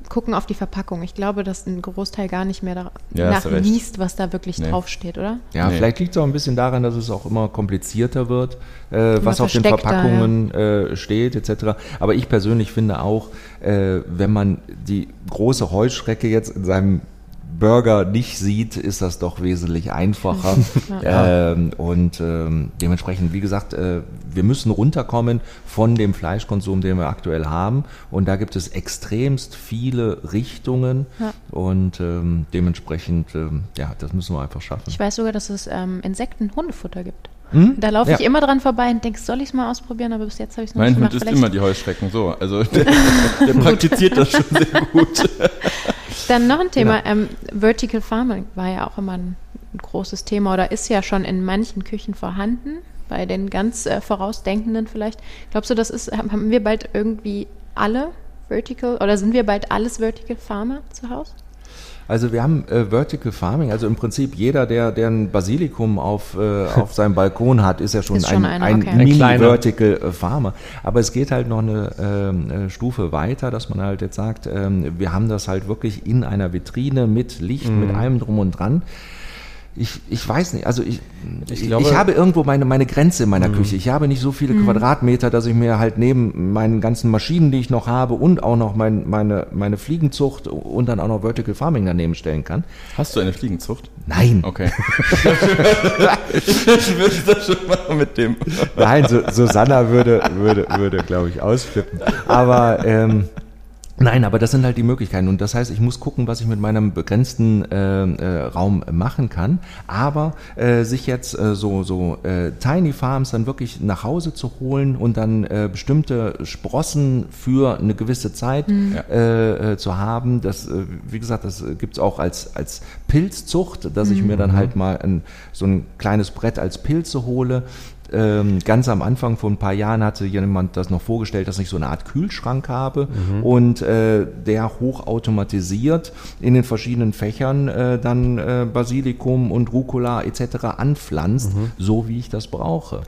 gucken auf die Verpackung. Ich glaube, dass ein Großteil gar nicht mehr da Ja, nachliest, was da wirklich Nee. draufsteht, oder? Ja, Nee. vielleicht liegt es auch ein bisschen daran, dass es auch immer komplizierter wird, äh, was auf den Verpackungen äh, steht, etc. Aber ich persönlich finde auch, äh, wenn man die große Heuschrecke jetzt in seinem Burger nicht sieht, ist das doch wesentlich einfacher. [laughs] ähm, und ähm, dementsprechend, wie gesagt, äh, wir müssen runterkommen von dem Fleischkonsum, den wir aktuell haben. Und da gibt es extremst viele Richtungen. Ja. Und ähm, dementsprechend, ähm, ja, das müssen wir einfach schaffen. Ich weiß sogar, dass es ähm, Insekten-Hundefutter gibt. Hm? Da laufe Ja. ich immer dran vorbei und denke, soll ich es mal ausprobieren, aber bis jetzt habe ich es noch Mein nicht Hund gemacht. isst Vielleicht- immer die Heuschrecken so. Also [laughs] der, der praktiziert das schon sehr gut. [laughs] Dann noch ein Thema, Genau. ähm, Vertical Farming war ja auch immer ein, ein großes Thema oder ist ja schon in manchen Küchen vorhanden, bei den ganz äh, Vorausdenkenden vielleicht. Glaubst du, das ist, haben wir bald irgendwie alle Vertical oder sind wir bald alles Vertical Farmer zu Hause? Also wir haben äh, Vertical Farming, also im Prinzip jeder, der, der ein Basilikum auf, äh, auf seinem Balkon hat, ist ja schon Ist schon ein, ein okay. Ein kleiner. Mini-Vertical äh, Farmer. Aber es geht halt noch eine ähm, äh, Stufe weiter, dass man halt jetzt sagt, ähm, wir haben das halt wirklich in einer Vitrine mit Licht, mit allem drum und dran. Ich, ich weiß nicht, also ich, ich, glaube- ich habe irgendwo meine, meine Grenze in meiner Küche. Ich habe nicht so viele Quadratmeter, dass ich mir halt neben meinen ganzen Maschinen, die ich noch habe und auch noch mein, meine, meine Fliegenzucht und dann auch noch Vertical Farming daneben stellen kann. Hast du eine Fliegenzucht? Nein, Okay. [laughs] ich würde das schon machen mit dem. nein, Susanna würde, würde, würde glaube ich, ausflippen. Aber ähm, Nein, aber das sind halt die Möglichkeiten. Und das heißt, ich muss gucken, was ich mit meinem begrenzten äh, äh, Raum machen kann. Aber äh, sich jetzt äh, so, so äh, Tiny Farms dann wirklich nach Hause zu holen und dann äh, bestimmte Sprossen für eine gewisse Zeit äh, äh, zu haben, das, äh, wie gesagt, das gibt's auch als, als Pilzzucht, dass ich mir dann halt mal ein, so ein kleines Brett als Pilze hole. Ähm, ganz am Anfang vor ein paar Jahren hatte jemand das noch vorgestellt, dass ich so eine Art Kühlschrank habe und äh, der hochautomatisiert in den verschiedenen Fächern äh, dann äh, Basilikum und Rucola etc. anpflanzt, so wie ich das brauche.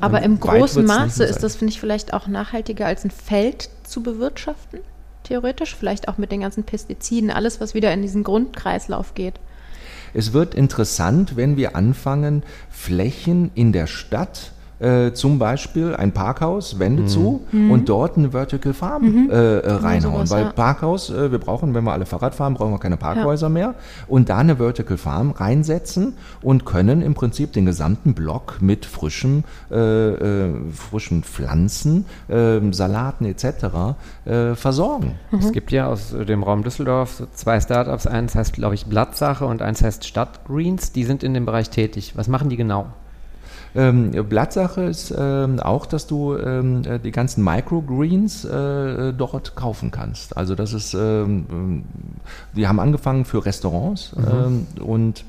Aber Und im großen Maße ist das, finde ich, vielleicht auch nachhaltiger als ein Feld zu bewirtschaften, theoretisch. Vielleicht auch mit den ganzen Pestiziden, alles, was wieder in diesen Grundkreislauf geht. Es wird interessant, wenn wir anfangen, Flächen in der Stadt, äh, zum Beispiel ein Parkhaus, Wände zu und dort eine Vertical Farm äh, äh, reinhauen. sowas, Weil ja. Parkhaus, äh, wir brauchen, wenn wir alle Fahrrad fahren, brauchen wir keine Parkhäuser mehr. Und da eine Vertical Farm reinsetzen und können im Prinzip den gesamten Block mit frischem, äh, äh, frischen Pflanzen, äh, Salaten etc. Äh, versorgen. Es gibt ja aus dem Raum Düsseldorf so zwei Startups. Eins heißt, glaube ich, Blattsache und eins heißt Stadtgreens. Die sind in dem Bereich tätig. Was machen die genau? Ähm, Blattsache ist ähm, auch, dass du ähm, äh, die ganzen Microgreens äh, dort kaufen kannst. Also das ist, ähm, ähm, die haben angefangen für Restaurants ähm, und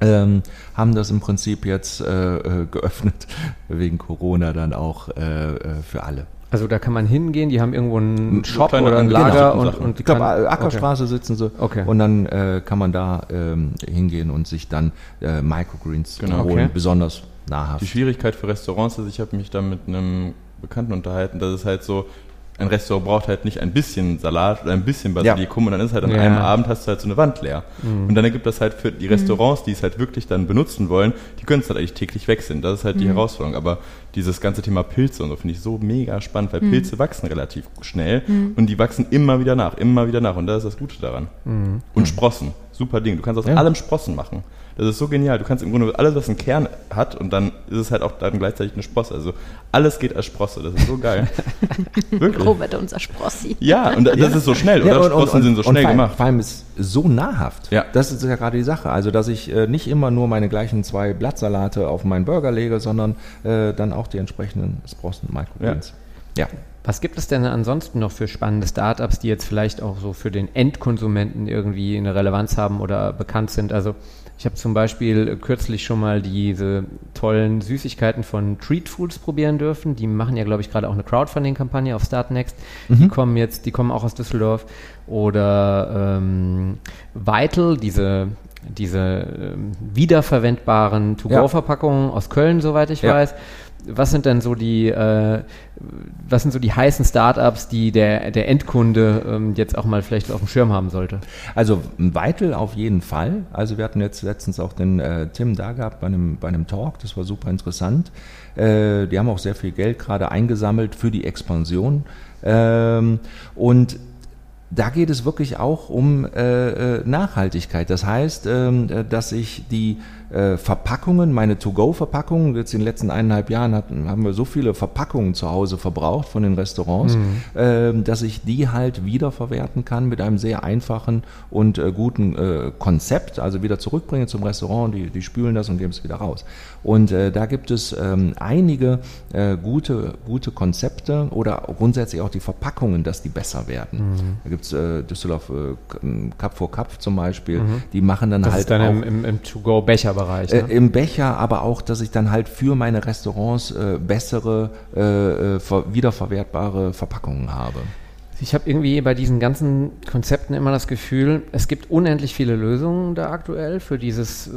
ähm, haben das im Prinzip jetzt äh, äh, geöffnet, [laughs] wegen Corona dann auch äh, äh, für alle. Also da kann man hingehen, die haben irgendwo einen So Shop kleine oder ein Angebote Lager und und, Sachen. und Ich glaube, kann- Ackerstraße sitzen sie Okay. und dann äh, kann man da ähm, hingehen und sich dann äh, Microgreens Genau. holen, Okay. besonders nahrhaft. Die Schwierigkeit für Restaurants ist, ich habe mich da mit einem Bekannten unterhalten, dass es halt so, ein Restaurant braucht halt nicht ein bisschen Salat oder ein bisschen Basilikum und dann ist halt an Ja. einem Abend hast du halt so eine Wand leer. Und dann ergibt das halt für die Restaurants, die es halt wirklich dann benutzen wollen, die können es halt eigentlich täglich wechseln. Das ist halt die Herausforderung. Aber dieses ganze Thema Pilze und so finde ich so mega spannend, weil Pilze wachsen relativ schnell und die wachsen immer wieder nach, immer wieder nach. Und das ist das Gute daran. Und Sprossen, super Ding. Du kannst aus Ja. allem Sprossen machen. Das ist so genial. Du kannst im Grunde alles, was einen Kern hat, und dann ist es halt auch dann gleichzeitig eine Sprosse. Also alles geht als Sprosse. Das ist so geil. [laughs] Wirklich. Robert, unser Sprossi. Ja, und das ist so schnell, oder? Sprossen sind so schnell vor allem, gemacht. Vor allem ist so nahrhaft. Ja. Das ist ja gerade die Sache. Also, dass ich äh, nicht immer nur meine gleichen zwei Blattsalate auf meinen Burger lege, sondern äh, dann auch die entsprechenden Sprossen Microgreens. Ja. Was gibt es denn ansonsten noch für spannende Startups, die jetzt vielleicht auch so für den Endkonsumenten irgendwie eine Relevanz haben oder bekannt sind? Also ich habe zum Beispiel kürzlich schon mal diese tollen Süßigkeiten von Treat Foods probieren dürfen. Die machen ja, glaube ich, gerade auch eine Crowdfunding-Kampagne auf Startnext. Die kommen jetzt, die kommen auch aus Düsseldorf. Oder ähm, Vital, diese diese ähm, wiederverwendbaren To-Go-Verpackungen aus Köln, soweit ich Ja. weiß. Was sind denn so die, äh, was sind so die heißen Startups, die der, der Endkunde ähm, jetzt auch mal vielleicht auf dem Schirm haben sollte? Also Weitel auf jeden Fall. Also wir hatten jetzt letztens auch den äh, Tim da gehabt bei einem, bei einem Talk, das war super interessant. Äh, die haben auch sehr viel Geld gerade eingesammelt für die Expansion. Ähm, und da geht es wirklich auch um äh, äh, Nachhaltigkeit. Das heißt, ähm, äh, dass ich die äh, Verpackungen, meine To-Go-Verpackungen, jetzt in den letzten eineinhalb Jahren hatten, haben wir so viele Verpackungen zu Hause verbraucht von den Restaurants, ähm, dass ich die halt wiederverwerten kann mit einem sehr einfachen und äh, guten äh, Konzept, also wieder zurückbringen zum Restaurant, die, die spülen das und geben es wieder raus. Und äh, da gibt es ähm, einige äh, gute, gute Konzepte oder grundsätzlich auch die Verpackungen, dass die besser werden. Da gibt es äh, Düsseldorf äh, Cup for Cup zum Beispiel, die machen dann Das halt ist dann auch im, im, im To-Go-Becher-Bereich. Ne? äh, Im Becher, aber auch, dass ich dann halt für meine Restaurants äh, bessere, äh, ver wiederverwertbare Verpackungen habe. Ich habe irgendwie bei diesen ganzen Konzepten immer das Gefühl, es gibt unendlich viele Lösungen da aktuell für dieses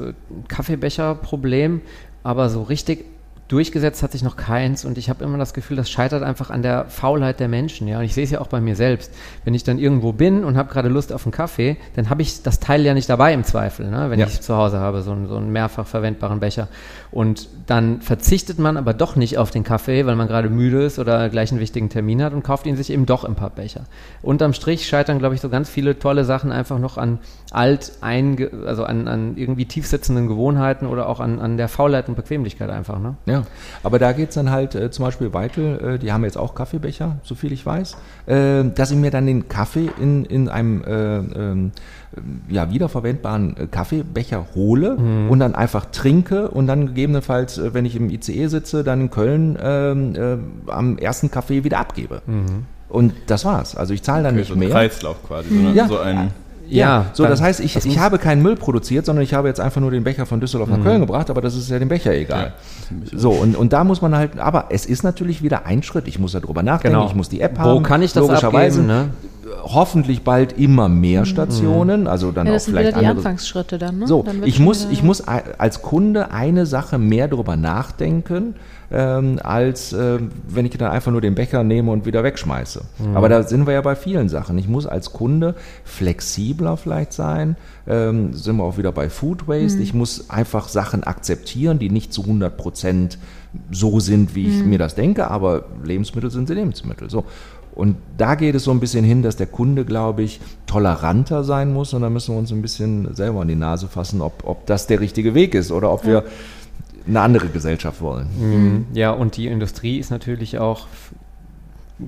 Kaffeebecher-Problem, aber so richtig durchgesetzt hat sich noch keins und ich habe immer das Gefühl, das scheitert einfach an der Faulheit der Menschen. Ja, und ich sehe es ja auch bei mir selbst. Wenn ich dann irgendwo bin und habe gerade Lust auf einen Kaffee, dann habe ich das Teil ja nicht dabei im Zweifel, ne? wenn Ja. ich zu Hause habe, so einen, so einen mehrfach verwendbaren Becher. Und dann verzichtet man aber doch nicht auf den Kaffee, weil man gerade müde ist oder gleich einen wichtigen Termin hat und kauft ihn sich eben doch im Pappbecher. Unterm Strich scheitern, glaube ich, so ganz viele tolle Sachen einfach noch an alt, also an, an irgendwie tiefsitzenden Gewohnheiten oder auch an, an der Faulheit und Bequemlichkeit einfach. Ne? Ja, aber da geht's dann halt äh, zum Beispiel Weitel, äh, die haben jetzt auch Kaffeebecher, so viel ich weiß, äh, dass ich mir dann den Kaffee in, in einem äh, ähm, ja, wiederverwendbaren äh, Kaffeebecher hole und dann einfach trinke und dann gegebenenfalls, äh, wenn ich im ICE sitze, dann in Köln ähm, äh, am ersten Kaffee wieder abgebe. Und das war's. Also ich zahle dann Okay, nicht so ein mehr. Kreislauf quasi, so, eine, Ja. so ein Ja, so dann- das heißt, ich, das ich habe keinen Müll produziert, sondern ich habe jetzt einfach nur den Becher von Düsseldorf nach Köln gebracht, aber das ist ja dem Becher egal. so, und, und da muss man halt, aber es ist natürlich wieder ein Schritt. Ich muss darüber nachdenken, Genau. ich muss die App Wo haben. kann ich das logischerweise. abgeben, ne? Hoffentlich bald immer mehr Stationen, also dann Ja, auch das sind wieder vielleicht die andere. Anfangsschritte dann, ne? So, Dann ich muss, wieder- ich muss ei- als Kunde eine Sache mehr darüber nachdenken, ähm, als ähm, wenn ich dann einfach nur den Becher nehme und wieder wegschmeiße. Aber da sind wir ja bei vielen Sachen. Ich muss als Kunde flexibler vielleicht sein. Ähm, sind wir auch wieder bei Food Waste. Ich muss einfach Sachen akzeptieren, die nicht zu 100 Prozent so sind, wie ich mir das denke, aber Lebensmittel sind Lebensmittel. So. Und da geht es so ein bisschen hin, dass der Kunde, glaube ich, toleranter sein muss. Und da müssen wir uns ein bisschen selber an die Nase fassen, ob, ob das der richtige Weg ist oder ob wir eine andere Gesellschaft wollen. Mhm. Ja, und die Industrie ist natürlich auch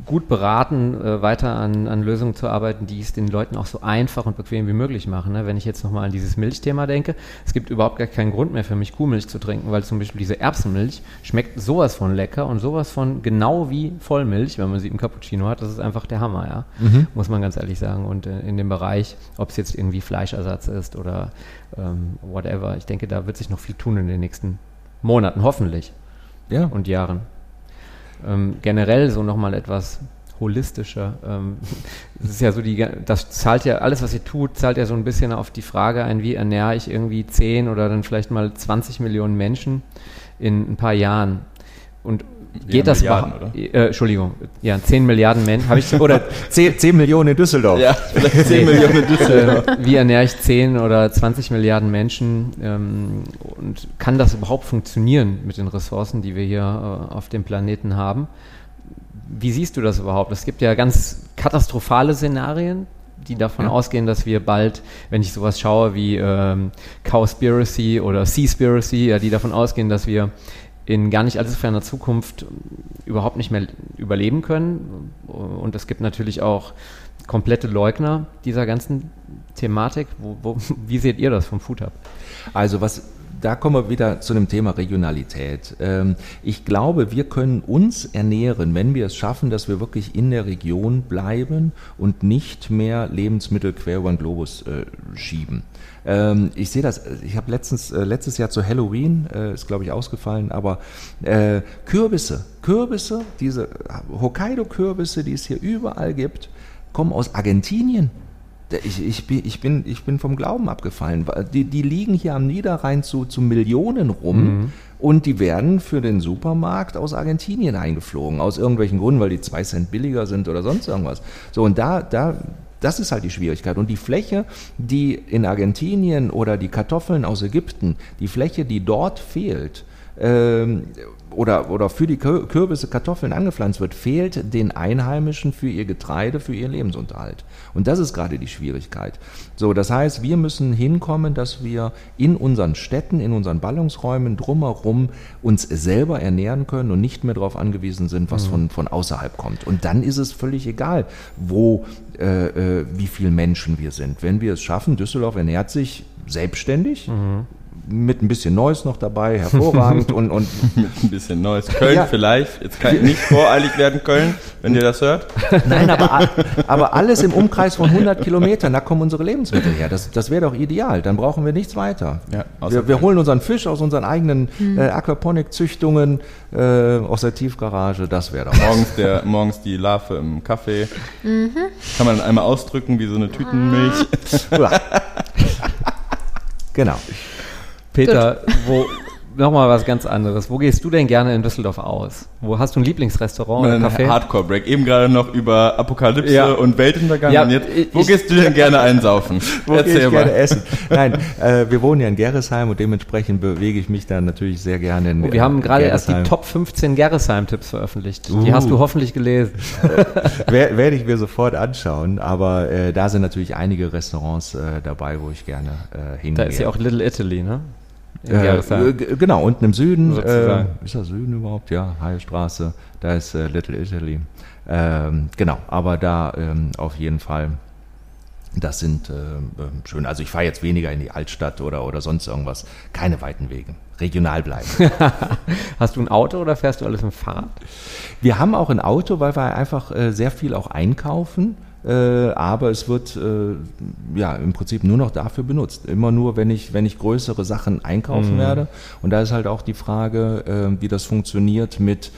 gut beraten, äh, weiter an, an Lösungen zu arbeiten, die es den Leuten auch so einfach und bequem wie möglich machen. Ne? Wenn ich jetzt nochmal an dieses Milchthema denke, es gibt überhaupt gar keinen Grund mehr für mich, Kuhmilch zu trinken, weil zum Beispiel diese Erbsenmilch schmeckt sowas von lecker und sowas von genau wie Vollmilch, wenn man sie im Cappuccino hat. Das ist einfach der Hammer, ja. Muss man ganz ehrlich sagen. Und äh, in dem Bereich, ob es jetzt irgendwie Fleischersatz ist oder ähm, whatever, ich denke, da wird sich noch viel tun in den nächsten Monaten, hoffentlich Ja. und Jahren. Ähm, generell so nochmal etwas holistischer. Ähm, [laughs] es ist ja so, die, das zahlt ja, alles was ihr tut, zahlt ja so ein bisschen auf die Frage ein, wie ernähre ich irgendwie 10 oder dann vielleicht mal 20 Millionen Menschen in ein paar Jahren. Und geht das Milliarden, Äh, Entschuldigung, ja, 10 Milliarden Menschen, habe ich, Oder [laughs] 10, 10 Millionen in Düsseldorf. Ja, vielleicht 10 Millionen in Düsseldorf. äh, wie ernähre ich 10 oder 20 Milliarden Menschen ähm, und kann das überhaupt funktionieren mit den Ressourcen, die wir hier äh, auf dem Planeten haben? Wie siehst du das überhaupt? Es gibt ja ganz katastrophale Szenarien, die davon Ja. ausgehen, dass wir bald, wenn ich sowas schaue wie ähm, Cowspiracy oder Seaspiracy, ja, die davon ausgehen, dass wir in gar nicht allzu ferner Zukunft überhaupt nicht mehr überleben können. Und es gibt natürlich auch komplette Leugner dieser ganzen Thematik. Wo, wo, wie seht ihr das vom Food Hub? Also was, da kommen wir wieder zu dem Thema Regionalität. Ähm, ich glaube, wir können uns ernähren, wenn wir es schaffen, dass wir wirklich in der Region bleiben und nicht mehr Lebensmittel quer über den Globus äh, schieben. Ähm, ich sehe das, ich habe letztens, äh, letztes Jahr zu Halloween, äh, ist glaube ich ausgefallen, aber Kürbisse, Kürbisse, diese Hokkaido-Kürbisse, die es hier überall gibt, kommen aus Argentinien. Ich, ich, bin, ich, bin, ich bin vom Glauben abgefallen. Die, die liegen hier am Niederrhein zu, zu Millionen rum. Mhm. Und die werden für den Supermarkt aus Argentinien eingeflogen, aus irgendwelchen Gründen, weil die zwei Cent billiger sind oder sonst irgendwas. So, und da, da, das ist halt die Schwierigkeit. Und die Fläche, die in Argentinien oder die Kartoffeln aus Ägypten, die Fläche, die dort fehlt, ähm, oder, oder für die Kürbisse Kartoffeln angepflanzt wird, fehlt den Einheimischen für ihr Getreide, für ihren Lebensunterhalt. Und das ist gerade die Schwierigkeit. So, das heißt, wir müssen hinkommen, dass wir in unseren Städten, in unseren Ballungsräumen drumherum uns selber ernähren können und nicht mehr darauf angewiesen sind, was mhm. von, von außerhalb kommt. Und dann ist es völlig egal, wo, äh, äh, wie viele Menschen wir sind. Wenn wir es schaffen, Düsseldorf ernährt sich selbstständig. Mhm mit ein bisschen Neues noch dabei, hervorragend [laughs] und, und mit ein bisschen Neues. Köln ja. vielleicht, jetzt kann nicht voreilig werden Köln, wenn ihr das hört. Nein, aber, [laughs] aber alles im Umkreis von 100 Kilometern, da kommen unsere Lebensmittel her. Das, das wäre doch ideal, dann brauchen wir nichts weiter. Ja, wir, wir holen unseren Fisch aus unseren eigenen mhm. äh, Aquaponik-Züchtungen äh, aus der Tiefgarage, das wäre doch morgens, der, morgens die Larve im Kaffee. Mhm. Kann man dann einmal ausdrücken wie so eine Tütenmilch. [laughs] genau. Peter, [laughs] wo nochmal was ganz anderes. Wo gehst du denn gerne in Düsseldorf aus? Wo hast du ein Lieblingsrestaurant oder Café? Hardcore Break. Eben gerade noch über Apokalypse ja. und Weltuntergang. Ja, jetzt, wo ich, gehst du denn gerne einsaufen? [laughs] wo Erzähl gehe ich mal. gerne essen? Nein, [laughs] äh, wir wohnen ja in Gerresheim und dementsprechend bewege ich mich dann natürlich sehr gerne in oh, Wir haben gerade erst die Top 15 Gerresheim-Tipps veröffentlicht. Uh. Die hast du hoffentlich gelesen. Werde ich mir sofort anschauen, aber äh, da sind natürlich einige Restaurants äh, dabei, wo ich gerne äh, hingehe. Da ist ja auch Little Italy, ne? Äh, genau, unten im Süden. Äh, ist das Süden überhaupt? Ja, Heilstraße. Da ist äh, Little Italy. Ähm, genau, aber da ähm, auf jeden Fall. Das sind äh, ähm, schön. Also ich fahre jetzt weniger in die Altstadt oder, oder sonst irgendwas. Keine weiten Wege. Regional bleiben. [laughs] Hast du ein Auto oder fährst du alles mit dem Fahrrad? Wir haben auch ein Auto, weil wir einfach äh, sehr viel auch einkaufen. Äh, aber es wird äh, ja im Prinzip nur noch dafür benutzt. Immer nur, wenn ich, wenn ich größere Sachen einkaufen mhm. werde. Und da ist halt auch die Frage, äh, wie das funktioniert mit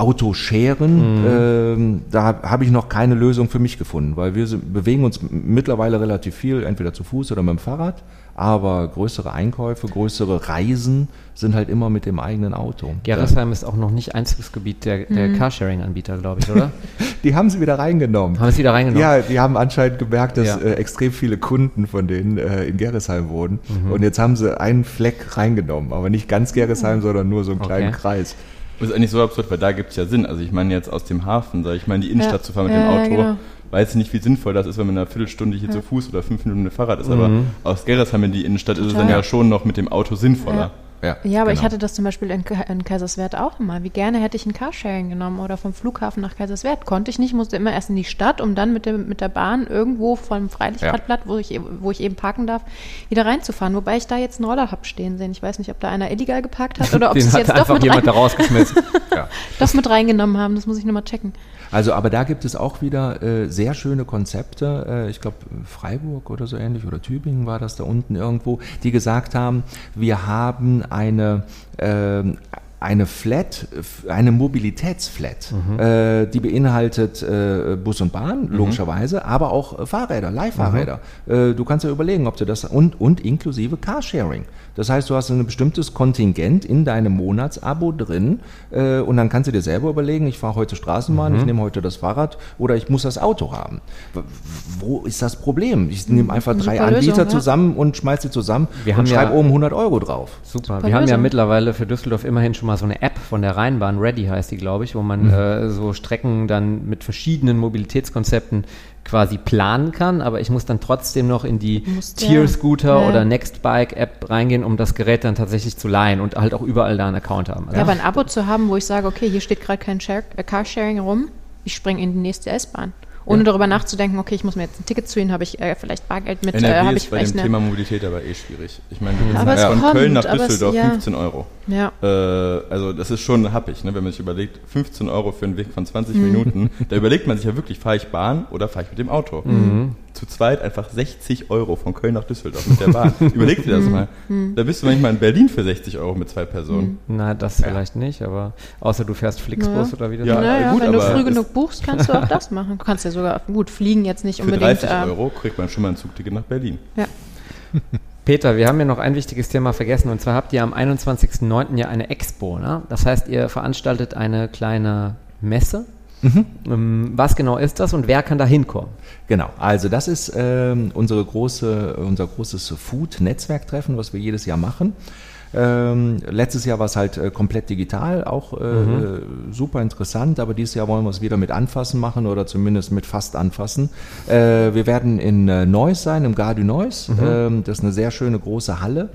Autoscheren. Mhm. Ähm, da habe ich noch keine Lösung für mich gefunden, weil wir bewegen uns mittlerweile relativ viel, entweder zu Fuß oder mit dem Fahrrad aber größere Einkäufe, größere Reisen sind halt immer mit dem eigenen Auto. Gerresheim ist auch noch nicht Einzugsgebiet der, der mhm. Carsharing-Anbieter, glaube ich, oder? [laughs] die haben sie wieder reingenommen. Haben sie wieder reingenommen? Ja, die haben anscheinend gemerkt, dass ja. äh, extrem viele Kunden von denen äh, in Gerresheim wohnen. Mhm. Und jetzt haben sie einen Fleck reingenommen, aber nicht ganz Gerresheim, mhm. sondern nur so einen kleinen okay. Kreis. Das ist eigentlich so absurd, weil da gibt es ja Sinn. Also ich meine jetzt aus dem Hafen, sag ich mal, in die Innenstadt ja. zu fahren mit dem Auto. Genau weiß nicht, wie sinnvoll das ist, wenn man eine Viertelstunde hier ja. zu Fuß oder fünf Minuten mit Fahrrad ist. Mhm. Aber aus Gerresheim in die Innenstadt Total. ist es dann ja schon noch mit dem Auto sinnvoller. Ja. Ja, aber genau. ich hatte das zum Beispiel in, in, Kaiserswerth auch immer. Wie gerne hätte ich ein Carsharing genommen oder vom Flughafen nach Kaiserswerth. Konnte ich nicht, musste immer erst in die Stadt, um dann mit, dem, mit der Bahn irgendwo vom Freilichtradblatt, ja. wo, ich, wo ich eben parken darf, wieder reinzufahren. Wobei ich da jetzt einen Roller habe stehen sehen. Ich weiß nicht, ob da einer illegal geparkt hat oder [laughs] ob es jetzt doch mit jemand da rausgeschmissen. [laughs] ja. doch mit reingenommen haben. Das muss ich nochmal checken. Also, aber da gibt es auch wieder äh, sehr schöne Konzepte. Äh, ich glaube, Freiburg oder so ähnlich oder Tübingen war das da unten irgendwo, die gesagt haben, wir haben eine äh, eine Flat, eine Mobilitätsflat, mhm. äh, die beinhaltet äh, Bus und Bahn, mhm. logischerweise, aber auch Fahrräder, Leihfahrräder. Mhm. Äh, du kannst ja überlegen, ob du das und, und inklusive Carsharing. Das heißt, du hast ein bestimmtes Kontingent in deinem Monatsabo drin äh, und dann kannst du dir selber überlegen, ich fahre heute Straßenbahn, ich mhm. nehme heute das Fahrrad oder ich muss das Auto haben. Wo ist das Problem? Ich nehme einfach drei Super Anbieter Lösung, zusammen und schmeiße sie zusammen Wir und schreibe ja, oben 100 Euro drauf. Super. Super Wir haben ja mittlerweile für Düsseldorf immerhin schon mal so eine App von der Rheinbahn, Ready heißt die, glaube ich, wo man mhm. äh, so Strecken dann mit verschiedenen Mobilitätskonzepten quasi planen kann, aber ich muss dann trotzdem noch in die Tier-Scooter ja. oder Nextbike-App reingehen, um das Gerät dann tatsächlich zu leihen und halt auch überall da einen Account haben. Also ja, aber ein Abo zu haben, wo ich sage, okay, hier steht gerade kein Share äh, Carsharing rum, ich springe in die nächste S-Bahn ohne ja. darüber nachzudenken, okay, ich muss mir jetzt ein Ticket zu ihnen, habe ich äh, vielleicht Bargeld mit. NRW äh, ist ich bei dem Thema Mobilität aber eh schwierig. Ich meine, du ja, von kommt, Köln nach Düsseldorf ja. 15 Euro. Ja. Äh, also das ist schon happig, ne? wenn man sich überlegt, 15 Euro für einen Weg von 20 Minuten, [laughs] da überlegt man sich ja wirklich, fahre ich Bahn oder fahre ich mit dem Auto? Zu zweit einfach 60 Euro von Köln nach Düsseldorf mit der Bahn. [laughs] Überleg dir das mal. Da bist du manchmal in Berlin für 60 Euro mit zwei Personen. Na, das vielleicht nicht, aber außer du fährst Flixbus Ja. oder wie das Ja, naja, gut, wenn du früh genug buchst, kannst du auch das machen. Du kannst ja sogar, gut, fliegen jetzt nicht Für unbedingt. 30 ähm, Euro kriegt man schon mal ein Zugticket nach Berlin. Ja. [laughs] Peter, wir haben ja noch ein wichtiges Thema vergessen und zwar habt ihr am 21.09. ja eine Expo. Ne? Das heißt, ihr veranstaltet eine kleine Messe. Ähm, Was genau ist das und wer kann da hinkommen? Genau, also das ist ähm, unsere große, unser großes Food-Netzwerktreffen, was wir jedes Jahr machen. Ähm, letztes Jahr war es halt äh, komplett digital, auch äh, äh, super interessant, aber dieses Jahr wollen wir es wieder mit Anfassen machen oder zumindest mit fast Anfassen. Äh, wir werden in äh, Neuss sein, im Gare du Neuss. Ähm, das ist eine sehr schöne große Halle.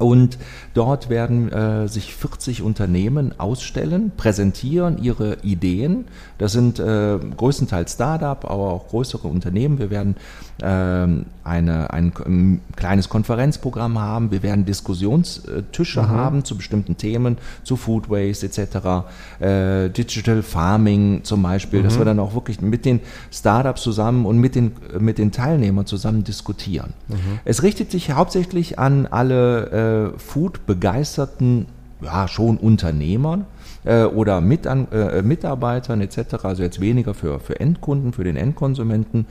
Und dort werden äh, sich 40 Unternehmen ausstellen, präsentieren ihre Ideen. Das sind äh, größtenteils Start-up, aber auch größere Unternehmen. Wir werden ähm, eine, ein, ein kleines Konferenzprogramm haben. Wir werden Diskussionstische haben zu bestimmten Themen, zu Food Waste etc., äh, Digital Farming zum Beispiel, dass wir dann auch wirklich mit den Startups zusammen und mit den, mit den Teilnehmern zusammen diskutieren. Es richtet sich hauptsächlich an alle äh, Food-begeisterten, ja, schon Unternehmern äh, oder Mitan äh, Mitarbeitern etc., also jetzt weniger für, für Endkunden, für den Endkonsumenten,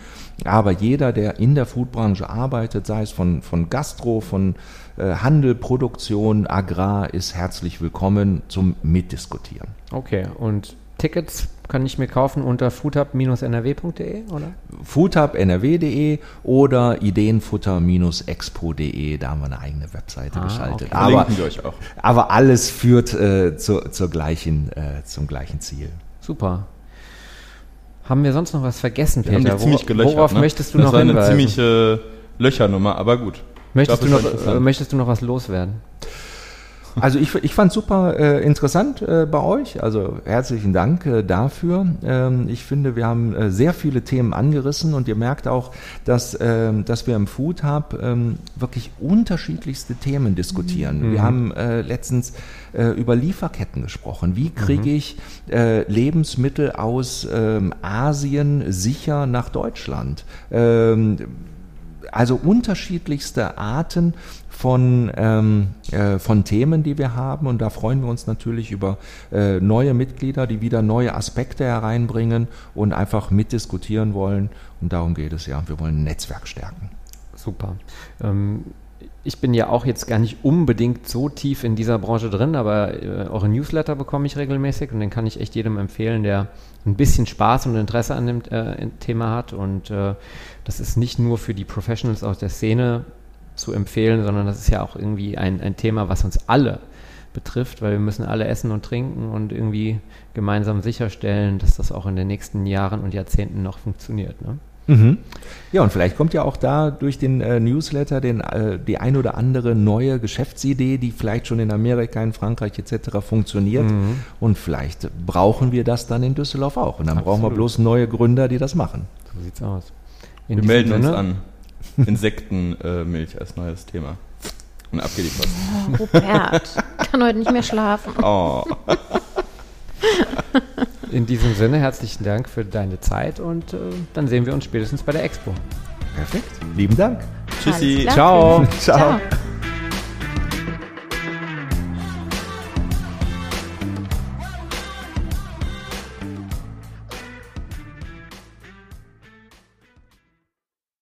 aber jeder, der in der Foodbranche arbeitet, sei es von, von Gastro, von äh, Handel, Produktion, Agrar, ist herzlich willkommen zum Mitdiskutieren. Okay, und Tickets kann ich mir kaufen unter foodhub-nrw.de, oder? foodhubnrw.de oder ideenfutter-expo.de, da haben wir eine eigene Webseite Ah, geschaltet. okay. Aber, Verlinken wir euch auch. aber alles führt äh, zur, zur gleichen, äh, zum gleichen Ziel. Super. Haben wir sonst noch was vergessen, Wir haben Peter? ziemlich gelöchert. Worauf ne? möchtest du das noch war eine hinweisen? ziemliche Löchernummer, aber gut. möchtest, Ich du glaub, noch, das möchtest du noch was loswerden? Also ich, ich fand super äh, interessant äh, bei euch. Also herzlichen Dank äh, dafür. Ähm, ich finde, wir haben äh, sehr viele Themen angerissen und ihr merkt auch, dass, ähm, dass wir im Food Hub ähm, wirklich unterschiedlichste Themen diskutieren. Wir haben äh, letztens äh, über Lieferketten gesprochen. Wie kriege ich äh, Lebensmittel aus ähm, Asien sicher nach Deutschland? Ähm, also unterschiedlichste Arten von, ähm, äh, von Themen, die wir haben. Und da freuen wir uns natürlich über äh, neue Mitglieder, die wieder neue Aspekte hereinbringen und einfach mitdiskutieren wollen. Und darum geht es ja. Wir wollen ein Netzwerk stärken. Super. Ähm, ich bin ja auch jetzt gar nicht unbedingt so tief in dieser Branche drin, aber äh, eure Newsletter bekomme ich regelmäßig und den kann ich echt jedem empfehlen, der ein bisschen Spaß und Interesse an dem äh, Thema hat. Und äh, das ist nicht nur für die Professionals aus der Szene zu empfehlen, sondern das ist ja auch irgendwie ein, ein Thema, was uns alle betrifft, weil wir müssen alle essen und trinken und irgendwie gemeinsam sicherstellen, dass das auch in den nächsten Jahren und Jahrzehnten noch funktioniert. Ne? Ja, und vielleicht kommt ja auch da durch den äh, Newsletter den, äh, die ein oder andere neue Geschäftsidee, die vielleicht schon in Amerika, in Frankreich etc. funktioniert. Und vielleicht brauchen wir das dann in Düsseldorf auch. Und dann brauchen wir Absolut. bloß neue Gründer, die das machen. So sieht's aus. In Wir melden uns Sinne- an. Insektenmilch als neues Thema. Und ab geht die Post. Oh, Robert, kann heute nicht mehr schlafen. Oh. In diesem Sinne herzlichen Dank für deine Zeit und äh, dann sehen wir uns spätestens bei der Expo. Perfekt. Lieben Dank. Tschüssi. Ciao. Ciao. Ciao.